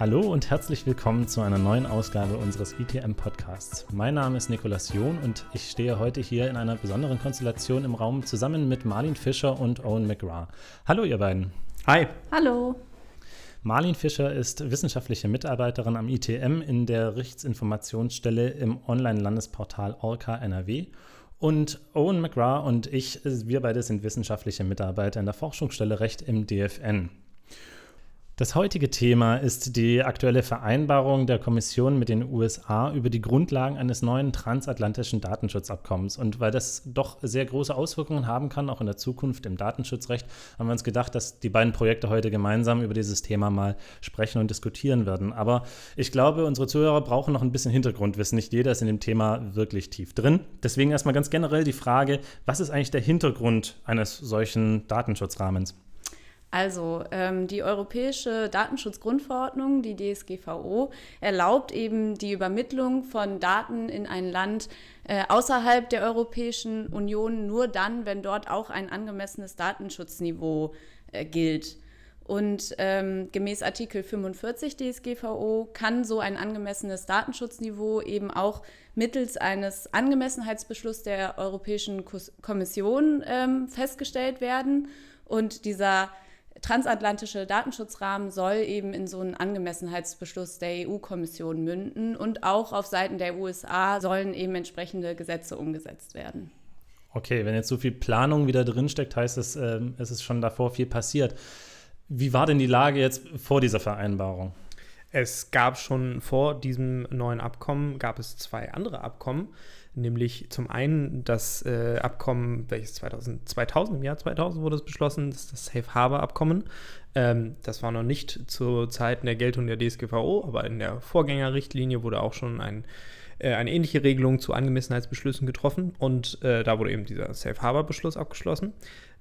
Hallo und herzlich willkommen zu einer neuen Ausgabe unseres ITM Podcasts. Mein Name ist Nikolas John und ich stehe heute hier in einer besonderen Konstellation im Raum zusammen mit Marlin Fischer und Owen McGrath. Hallo ihr beiden. Hi. Hallo. Marlin Fischer ist wissenschaftliche Mitarbeiterin am ITM in der Rechtsinformationsstelle im Online-Landesportal Orca NRW. Und Owen McGrath und ich, wir beide sind wissenschaftliche Mitarbeiter in der Forschungsstelle Recht im DFN. Das heutige Thema ist die aktuelle Vereinbarung der Kommission mit den USA über die Grundlagen eines neuen transatlantischen Datenschutzabkommens. Und weil das doch sehr große Auswirkungen haben kann, auch in der Zukunft im Datenschutzrecht, haben wir uns gedacht, dass die beiden Projekte heute gemeinsam über dieses Thema mal sprechen und diskutieren werden. Aber ich glaube, unsere Zuhörer brauchen noch ein bisschen Hintergrundwissen. Nicht jeder ist in dem Thema wirklich tief drin. Deswegen erstmal ganz generell die Frage, was ist eigentlich der Hintergrund eines solchen Datenschutzrahmens? Also ähm, die Europäische Datenschutzgrundverordnung, die DSGVO, erlaubt eben die Übermittlung von Daten in ein Land äh, außerhalb der Europäischen Union nur dann, wenn dort auch ein angemessenes Datenschutzniveau äh, gilt. Und ähm, gemäß Artikel 45 DSGVO kann so ein angemessenes Datenschutzniveau eben auch mittels eines Angemessenheitsbeschlusses der Europäischen Kommission ähm, festgestellt werden. Und dieser transatlantische Datenschutzrahmen soll eben in so einen Angemessenheitsbeschluss der EU-Kommission münden und auch auf Seiten der USA sollen eben entsprechende Gesetze umgesetzt werden. Okay, wenn jetzt so viel Planung wieder drinsteckt, heißt es, äh, es ist schon davor viel passiert. Wie war denn die Lage jetzt vor dieser Vereinbarung? Es gab schon vor diesem neuen Abkommen, gab es zwei andere Abkommen, nämlich zum einen das äh, Abkommen, welches 2000, 2000, im Jahr 2000 wurde es beschlossen, das das Safe Harbor Abkommen. Ähm, das war noch nicht zu Zeiten der Geltung der DSGVO, aber in der Vorgängerrichtlinie wurde auch schon ein, äh, eine ähnliche Regelung zu Angemessenheitsbeschlüssen getroffen und äh, da wurde eben dieser Safe Harbor Beschluss abgeschlossen.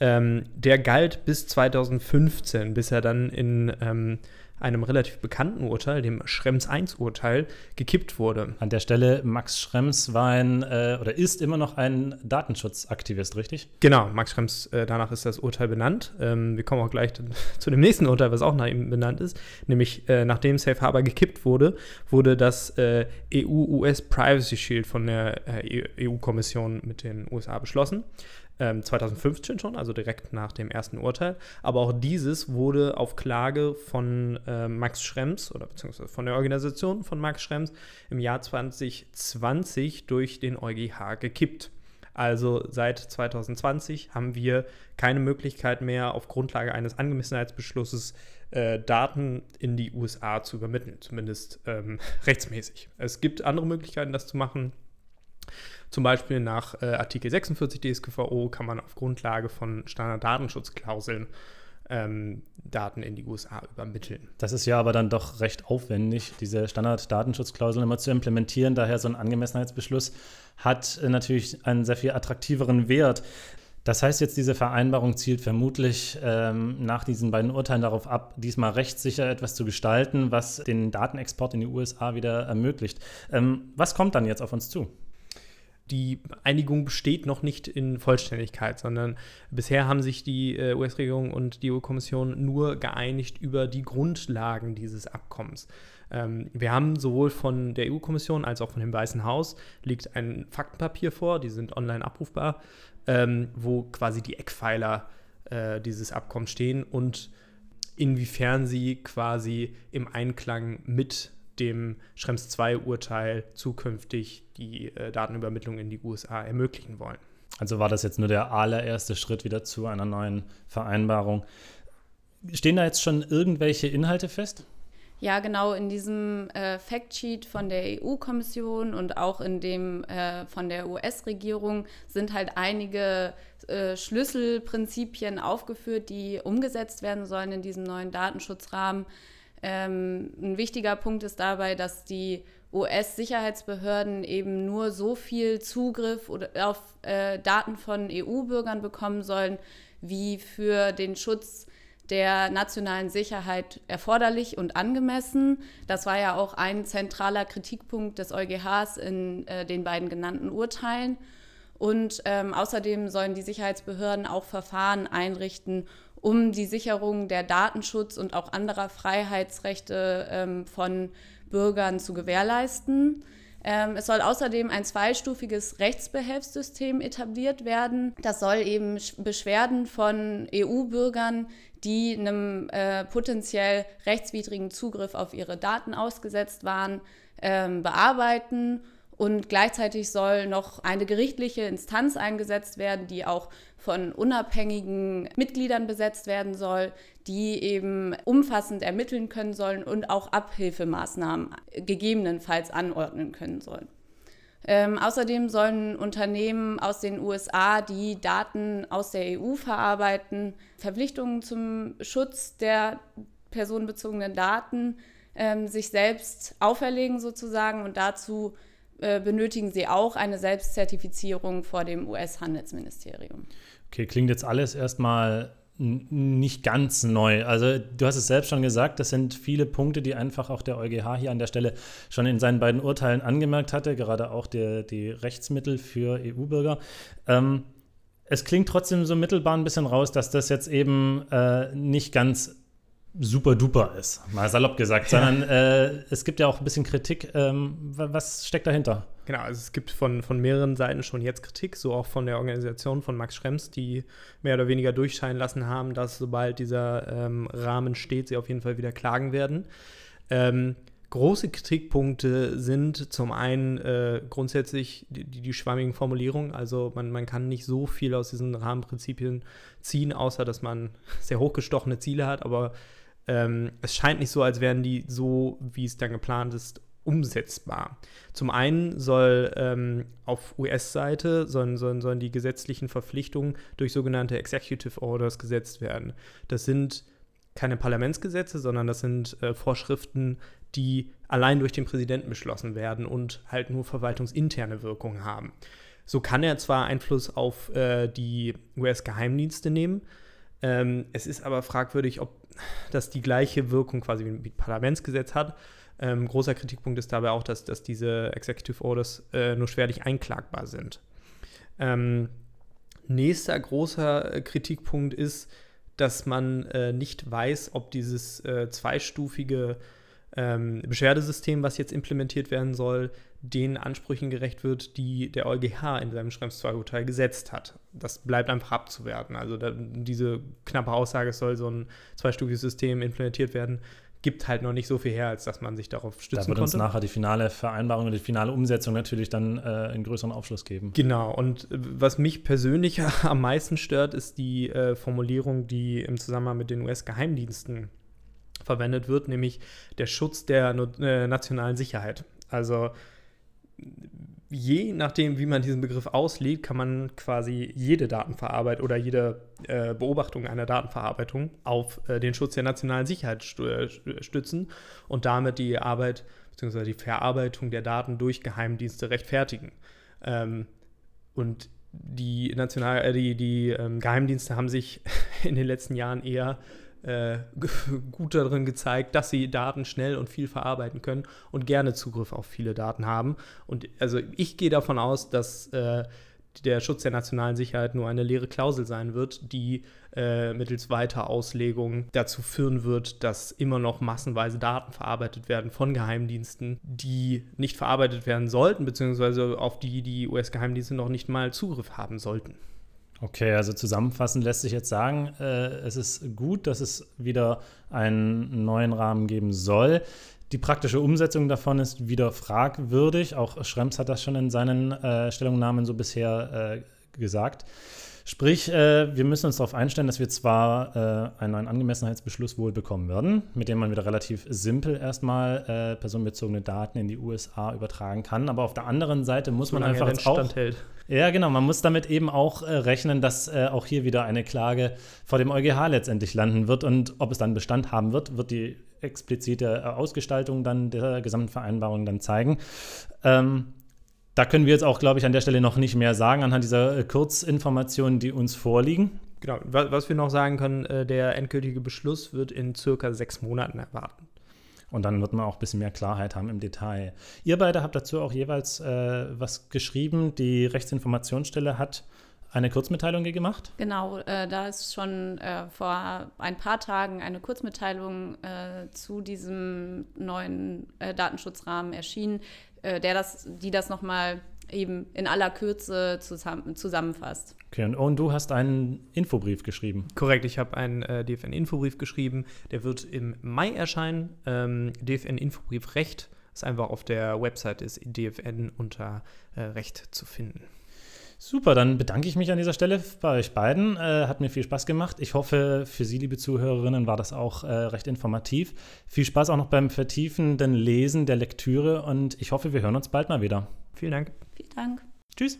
Ähm, der galt bis 2015, bis er dann in ähm, einem relativ bekannten Urteil, dem Schrems I-Urteil, gekippt wurde. An der Stelle, Max Schrems war ein äh, oder ist immer noch ein Datenschutzaktivist, richtig? Genau, Max Schrems, äh, danach ist das Urteil benannt. Ähm, wir kommen auch gleich zu dem nächsten Urteil, was auch nach ihm benannt ist. Nämlich, äh, nachdem Safe Harbor gekippt wurde, wurde das äh, EU-US Privacy Shield von der EU-Kommission äh, e mit den USA beschlossen. 2015 ähm, schon, also direkt nach dem ersten Urteil. Aber auch dieses wurde auf Klage von äh, Max Schrems oder beziehungsweise von der Organisation von Max Schrems im Jahr 2020 durch den EuGH gekippt. Also seit 2020 haben wir keine Möglichkeit mehr, auf Grundlage eines Angemessenheitsbeschlusses äh, Daten in die USA zu übermitteln, zumindest ähm, rechtsmäßig. Es gibt andere Möglichkeiten, das zu machen. Zum Beispiel nach äh, Artikel 46 DSGVO kann man auf Grundlage von Standarddatenschutzklauseln ähm, Daten in die USA übermitteln. Das ist ja aber dann doch recht aufwendig, diese Standarddatenschutzklauseln immer zu implementieren. Daher so ein Angemessenheitsbeschluss hat äh, natürlich einen sehr viel attraktiveren Wert. Das heißt jetzt, diese Vereinbarung zielt vermutlich ähm, nach diesen beiden Urteilen darauf ab, diesmal rechtssicher etwas zu gestalten, was den Datenexport in die USA wieder ermöglicht. Ähm, was kommt dann jetzt auf uns zu? Die Einigung besteht noch nicht in Vollständigkeit, sondern bisher haben sich die äh, US-Regierung und die EU-Kommission nur geeinigt über die Grundlagen dieses Abkommens. Ähm, wir haben sowohl von der EU-Kommission als auch von dem Weißen Haus liegt ein Faktenpapier vor, die sind online abrufbar, ähm, wo quasi die Eckpfeiler äh, dieses Abkommens stehen und inwiefern sie quasi im Einklang mit dem Schrems II-Urteil zukünftig die äh, Datenübermittlung in die USA ermöglichen wollen. Also war das jetzt nur der allererste Schritt wieder zu einer neuen Vereinbarung. Stehen da jetzt schon irgendwelche Inhalte fest? Ja, genau, in diesem äh, Factsheet von der EU-Kommission und auch in dem äh, von der US-Regierung sind halt einige äh, Schlüsselprinzipien aufgeführt, die umgesetzt werden sollen in diesem neuen Datenschutzrahmen. Ähm, ein wichtiger Punkt ist dabei, dass die US-Sicherheitsbehörden eben nur so viel Zugriff auf äh, Daten von EU-Bürgern bekommen sollen, wie für den Schutz der nationalen Sicherheit erforderlich und angemessen. Das war ja auch ein zentraler Kritikpunkt des EuGHs in äh, den beiden genannten Urteilen. Und ähm, außerdem sollen die Sicherheitsbehörden auch Verfahren einrichten, um die Sicherung der Datenschutz und auch anderer Freiheitsrechte ähm, von Bürgern zu gewährleisten. Ähm, es soll außerdem ein zweistufiges Rechtsbehelfssystem etabliert werden. Das soll eben Beschwerden von EU-Bürgern, die einem äh, potenziell rechtswidrigen Zugriff auf ihre Daten ausgesetzt waren, ähm, bearbeiten. Und gleichzeitig soll noch eine gerichtliche Instanz eingesetzt werden, die auch von unabhängigen Mitgliedern besetzt werden soll, die eben umfassend ermitteln können sollen und auch Abhilfemaßnahmen gegebenenfalls anordnen können sollen. Ähm, außerdem sollen Unternehmen aus den USA, die Daten aus der EU verarbeiten, Verpflichtungen zum Schutz der personenbezogenen Daten ähm, sich selbst auferlegen sozusagen und dazu äh, benötigen sie auch eine Selbstzertifizierung vor dem US-Handelsministerium. Okay, klingt jetzt alles erstmal nicht ganz neu. Also du hast es selbst schon gesagt, das sind viele Punkte, die einfach auch der EuGH hier an der Stelle schon in seinen beiden Urteilen angemerkt hatte, gerade auch der, die Rechtsmittel für EU-Bürger. Ähm, es klingt trotzdem so mittelbar ein bisschen raus, dass das jetzt eben äh, nicht ganz super duper ist, mal salopp gesagt, sondern äh, es gibt ja auch ein bisschen Kritik. Ähm, was steckt dahinter? Genau, also es gibt von, von mehreren Seiten schon jetzt Kritik, so auch von der Organisation von Max Schrems, die mehr oder weniger durchscheinen lassen haben, dass sobald dieser ähm, Rahmen steht, sie auf jeden Fall wieder klagen werden. Ähm, große Kritikpunkte sind zum einen äh, grundsätzlich die, die, schwammigen Formulierungen. Also man, man kann nicht so viel aus diesen Rahmenprinzipien ziehen, außer dass man sehr hochgestochene Ziele hat, aber ähm, es scheint nicht so, als wären die so, wie es dann geplant ist, umsetzbar. Zum einen soll ähm, auf US-Seite sollen, sollen, sollen die gesetzlichen Verpflichtungen durch sogenannte Executive Orders gesetzt werden. Das sind keine Parlamentsgesetze, sondern das sind äh, Vorschriften, die allein durch den Präsidenten beschlossen werden und halt nur verwaltungsinterne Wirkung haben. So kann er zwar Einfluss auf äh, die US-Geheimdienste nehmen, ähm, es ist aber fragwürdig, ob das die gleiche Wirkung quasi wie ein Parlamentsgesetz hat. Ähm, großer Kritikpunkt ist dabei auch, dass, dass diese Executive Orders äh, nur schwerlich einklagbar sind. Ähm, nächster großer äh, Kritikpunkt ist, dass man äh, nicht weiß, ob dieses äh, zweistufige ähm, Beschwerdesystem, was jetzt implementiert werden soll, den Ansprüchen gerecht wird, die der EuGH in seinem Schrems II-Urteil gesetzt hat. Das bleibt einfach abzuwerten. Also da, diese knappe Aussage, es soll so ein zweistufiges System implementiert werden, gibt halt noch nicht so viel her, als dass man sich darauf stützen konnte. Da wird uns nachher die finale Vereinbarung und die finale Umsetzung natürlich dann äh, einen größeren Aufschluss geben. Genau. Und äh, was mich persönlich am meisten stört, ist die äh, Formulierung, die im Zusammenhang mit den US-Geheimdiensten verwendet wird, nämlich der Schutz der äh, nationalen Sicherheit. Also je nachdem, wie man diesen Begriff auslegt, kann man quasi jede Datenverarbeitung oder jede äh, Beobachtung einer Datenverarbeitung auf äh, den Schutz der nationalen Sicherheit äh, stützen und damit die Arbeit bzw. die Verarbeitung der Daten durch Geheimdienste rechtfertigen. Ähm, und die, National äh, die, die ähm, Geheimdienste haben sich in den letzten Jahren eher äh, gut darin gezeigt, dass sie Daten schnell und viel verarbeiten können und gerne Zugriff auf viele Daten haben. Und also ich gehe davon aus, dass äh, der Schutz der nationalen Sicherheit nur eine leere Klausel sein wird, die äh, mittels weiter Auslegung dazu führen wird, dass immer noch massenweise Daten verarbeitet werden von Geheimdiensten, die nicht verarbeitet werden sollten, beziehungsweise auf die die US-Geheimdienste noch nicht mal Zugriff haben sollten. Okay, also zusammenfassend lässt sich jetzt sagen, äh, es ist gut, dass es wieder einen neuen Rahmen geben soll. Die praktische Umsetzung davon ist wieder fragwürdig. Auch Schrems hat das schon in seinen äh, Stellungnahmen so bisher äh, gesagt. Sprich, äh, wir müssen uns darauf einstellen, dass wir zwar äh, einen neuen Angemessenheitsbeschluss wohl bekommen werden, mit dem man wieder relativ simpel erstmal äh, personenbezogene Daten in die USA übertragen kann, aber auf der anderen Seite muss man einfach jetzt auch hält. Ja, genau, man muss damit eben auch äh, rechnen, dass äh, auch hier wieder eine Klage vor dem EuGH letztendlich landen wird und ob es dann Bestand haben wird, wird die explizite äh, Ausgestaltung dann der gesamten Vereinbarung dann zeigen. Ähm, da können wir jetzt auch, glaube ich, an der Stelle noch nicht mehr sagen, anhand dieser äh, Kurzinformationen, die uns vorliegen. Genau, was wir noch sagen können, äh, der endgültige Beschluss wird in circa sechs Monaten erwarten. Und dann wird man auch ein bisschen mehr Klarheit haben im Detail. Ihr beide habt dazu auch jeweils äh, was geschrieben. Die Rechtsinformationsstelle hat eine Kurzmitteilung gemacht? Genau, äh, da ist schon äh, vor ein paar Tagen eine Kurzmitteilung äh, zu diesem neuen äh, Datenschutzrahmen erschienen, äh, der das, die das nochmal eben in aller Kürze zusammen, zusammenfasst. Okay, und, und, du hast einen Infobrief geschrieben. Korrekt, ich habe einen äh, DFN-Infobrief geschrieben. Der wird im Mai erscheinen. Ähm, DFN-Infobrief Recht ist einfach auf der Website des DFN unter äh, Recht zu finden. Super, dann bedanke ich mich an dieser Stelle bei euch beiden. Äh, hat mir viel Spaß gemacht. Ich hoffe, für Sie, liebe Zuhörerinnen, war das auch äh, recht informativ. Viel Spaß auch noch beim vertiefenden Lesen der Lektüre und ich hoffe, wir hören uns bald mal wieder. Vielen Dank. Vielen Dank. Tschüss.